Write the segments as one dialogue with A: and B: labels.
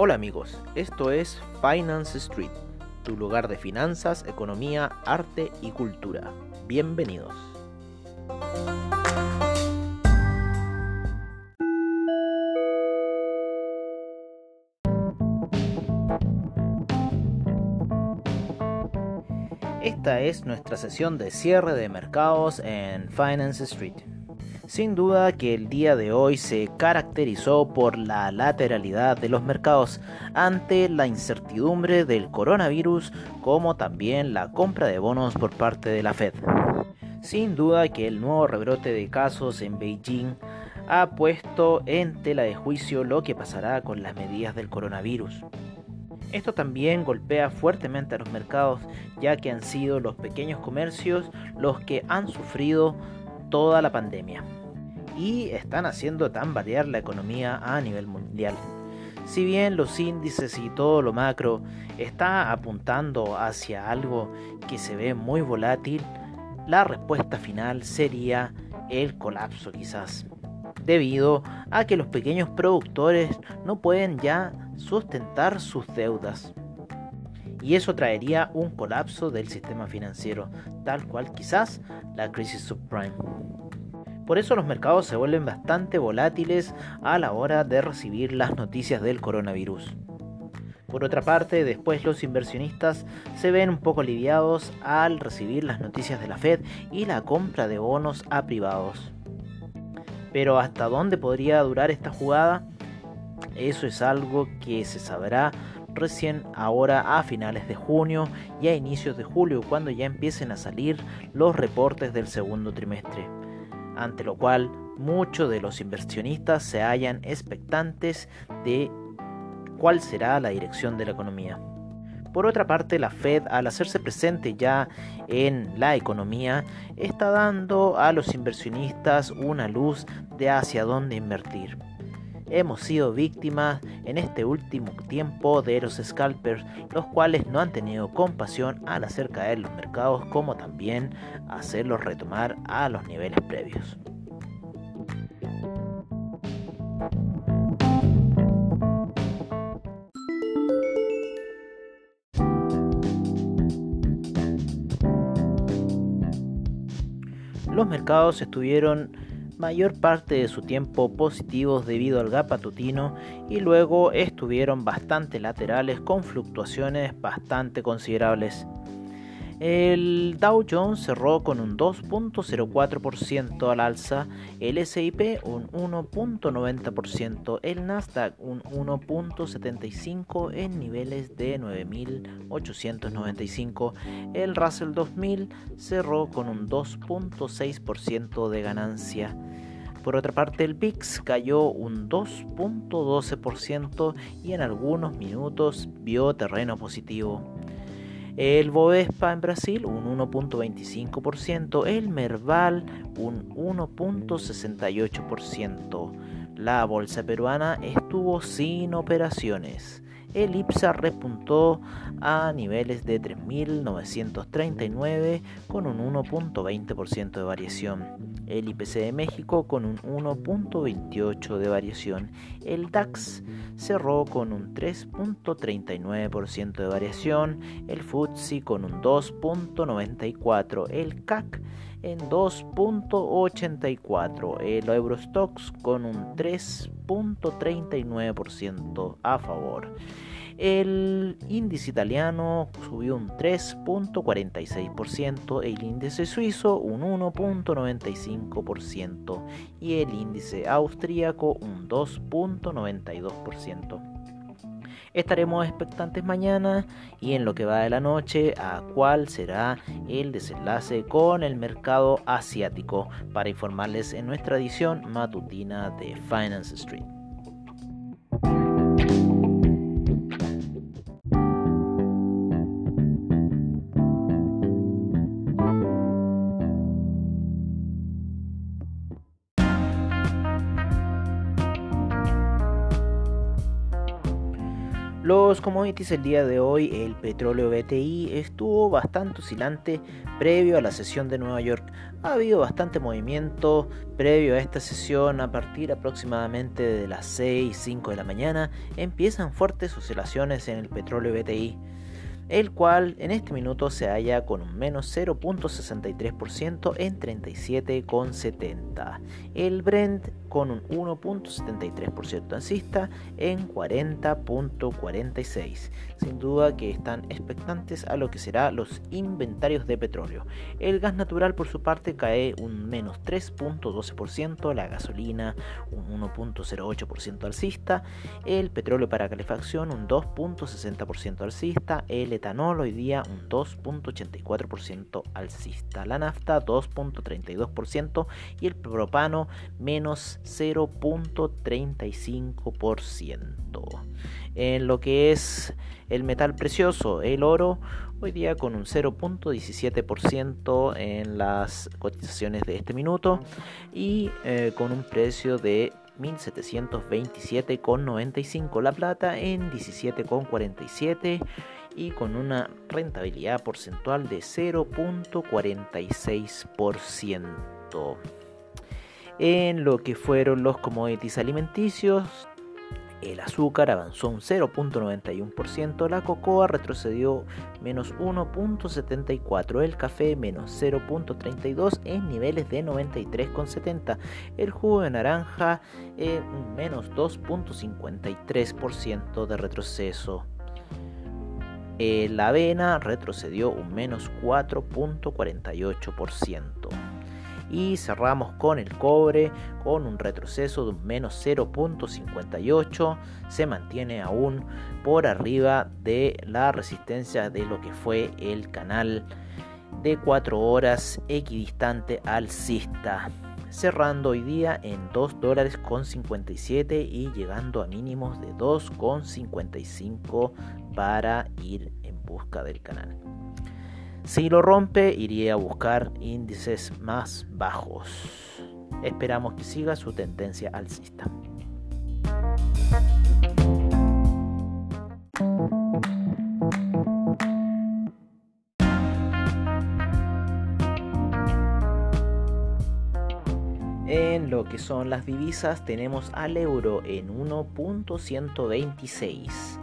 A: Hola amigos, esto es Finance Street, tu lugar de finanzas, economía, arte y cultura. Bienvenidos. Esta es nuestra sesión de cierre de mercados en Finance Street. Sin duda que el día de hoy se caracterizó por la lateralidad de los mercados ante la incertidumbre del coronavirus como también la compra de bonos por parte de la Fed. Sin duda que el nuevo rebrote de casos en Beijing ha puesto en tela de juicio lo que pasará con las medidas del coronavirus. Esto también golpea fuertemente a los mercados ya que han sido los pequeños comercios los que han sufrido toda la pandemia y están haciendo tan variar la economía a nivel mundial. Si bien los índices y todo lo macro está apuntando hacia algo que se ve muy volátil, la respuesta final sería el colapso quizás, debido a que los pequeños productores no pueden ya sustentar sus deudas. Y eso traería un colapso del sistema financiero, tal cual quizás la crisis subprime. Por eso los mercados se vuelven bastante volátiles a la hora de recibir las noticias del coronavirus. Por otra parte, después los inversionistas se ven un poco aliviados al recibir las noticias de la Fed y la compra de bonos a privados. Pero ¿hasta dónde podría durar esta jugada? Eso es algo que se sabrá recién ahora a finales de junio y a inicios de julio cuando ya empiecen a salir los reportes del segundo trimestre ante lo cual muchos de los inversionistas se hallan expectantes de cuál será la dirección de la economía. Por otra parte, la Fed, al hacerse presente ya en la economía, está dando a los inversionistas una luz de hacia dónde invertir. Hemos sido víctimas en este último tiempo de los scalpers, los cuales no han tenido compasión al hacer caer los mercados, como también hacerlos retomar a los niveles previos. Los mercados estuvieron mayor parte de su tiempo positivos debido al gap patutino y luego estuvieron bastante laterales con fluctuaciones bastante considerables. El Dow Jones cerró con un 2.04% al alza, el SIP un 1.90%, el Nasdaq un 1.75% en niveles de 9.895, el Russell 2000 cerró con un 2.6% de ganancia. Por otra parte, el VIX cayó un 2.12% y en algunos minutos vio terreno positivo. El Bovespa en Brasil un 1.25%, el Merval un 1.68%. La bolsa peruana estuvo sin operaciones el IPSA repuntó a niveles de 3.939 con un 1.20% de variación. El IPC de México con un 1.28% de variación. El DAX cerró con un 3.39% de variación. El FTSE con un 2.94%. El CAC en 2.84, el Eurostox con un 3.39% a favor. El índice italiano subió un 3.46%, el índice suizo un 1.95% y el índice austríaco un 2.92%. Estaremos expectantes mañana y en lo que va de la noche a cuál será el desenlace con el mercado asiático para informarles en nuestra edición matutina de Finance Street. Los commodities el día de hoy, el petróleo BTI estuvo bastante oscilante previo a la sesión de Nueva York. Ha habido bastante movimiento previo a esta sesión a partir aproximadamente de las 6, 5 de la mañana. Empiezan fuertes oscilaciones en el petróleo BTI el cual en este minuto se halla con un menos 0.63% en 37,70. El Brent con un 1.73% alcista en 40.46. Sin duda que están expectantes a lo que será los inventarios de petróleo. El gas natural por su parte cae un menos 3.12%, la gasolina un 1.08% alcista, el petróleo para calefacción un 2.60% alcista, el etanol hoy día un 2.84% alcista, la nafta 2.32% y el propano menos 0.35%. En lo que es el metal precioso, el oro, hoy día con un 0.17% en las cotizaciones de este minuto y eh, con un precio de 1727,95 la plata en 17,47 y con una rentabilidad porcentual de 0.46%. En lo que fueron los commodities alimenticios, el azúcar avanzó un 0.91%, la cocoa retrocedió menos 1.74%, el café menos 0.32% en niveles de 93.70%, el jugo de naranja eh, menos 2.53% de retroceso. la avena retrocedió un menos 4.48% y cerramos con el cobre con un retroceso de menos 0.58 se mantiene aún por arriba de la resistencia de lo que fue el canal de 4 horas equidistante alcista cerrando hoy día en 2 dólares con 57 y llegando a mínimos de 2,55 para ir en busca del canal. Si lo rompe, iría a buscar índices más bajos. Esperamos que siga su tendencia alcista. En lo que son las divisas tenemos al euro en 1.126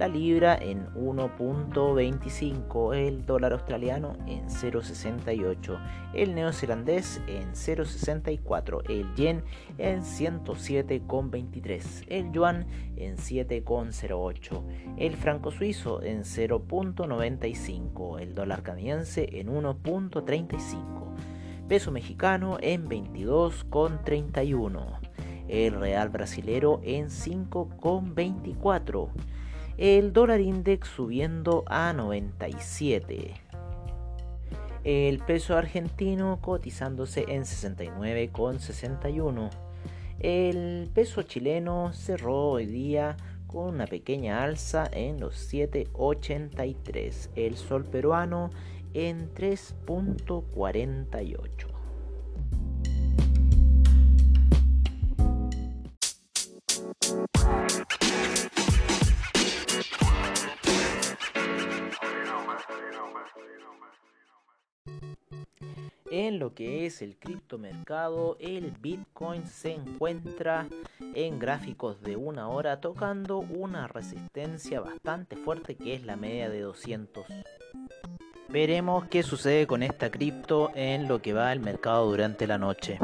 A: la libra en 1.25, el dólar australiano en 0.68, el neozelandés en 0.64, el yen en 107.23, el yuan en 7.08, el franco suizo en 0.95, el dólar canadiense en 1.35, peso mexicano en 22.31, el real brasilero en 5.24, el dólar index subiendo a 97. El peso argentino cotizándose en 69,61. El peso chileno cerró hoy día con una pequeña alza en los 7,83. El sol peruano en 3,48. Lo que es el criptomercado, el Bitcoin se encuentra en gráficos de una hora tocando una resistencia bastante fuerte que es la media de 200. Veremos qué sucede con esta cripto en lo que va el mercado durante la noche.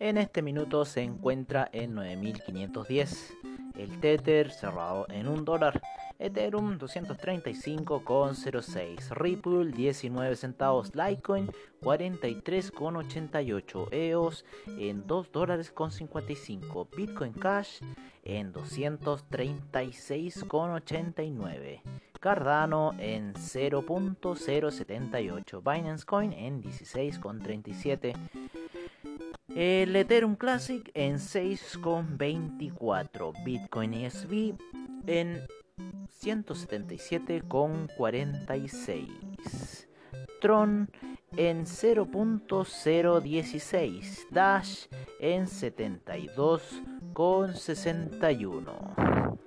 A: En este minuto se encuentra en 9510. El Tether cerrado en un dólar. Ethereum 235,06, Ripple 19 centavos, Litecoin 43,88, EOS en 2 dólares con 55, Bitcoin Cash en 236,89. Cardano en 0.078, Binance Coin en 16,37, el Ethereum Classic en 6,24, Bitcoin ESV en 177,46. Tron en 0.016. Dash en 72,61.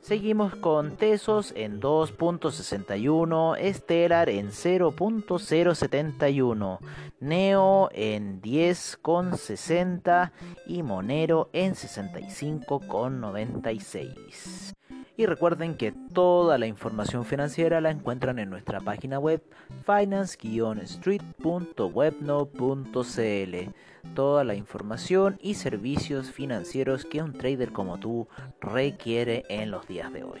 A: Seguimos con Tesos en 2.61, Stellar en 0.071, Neo en 10.60 y Monero en 65.96. Y recuerden que toda la información financiera la encuentran en nuestra página web finance-street.webno.cl. Toda la información y servicios financieros que un trader como tú requiere en los días de hoy.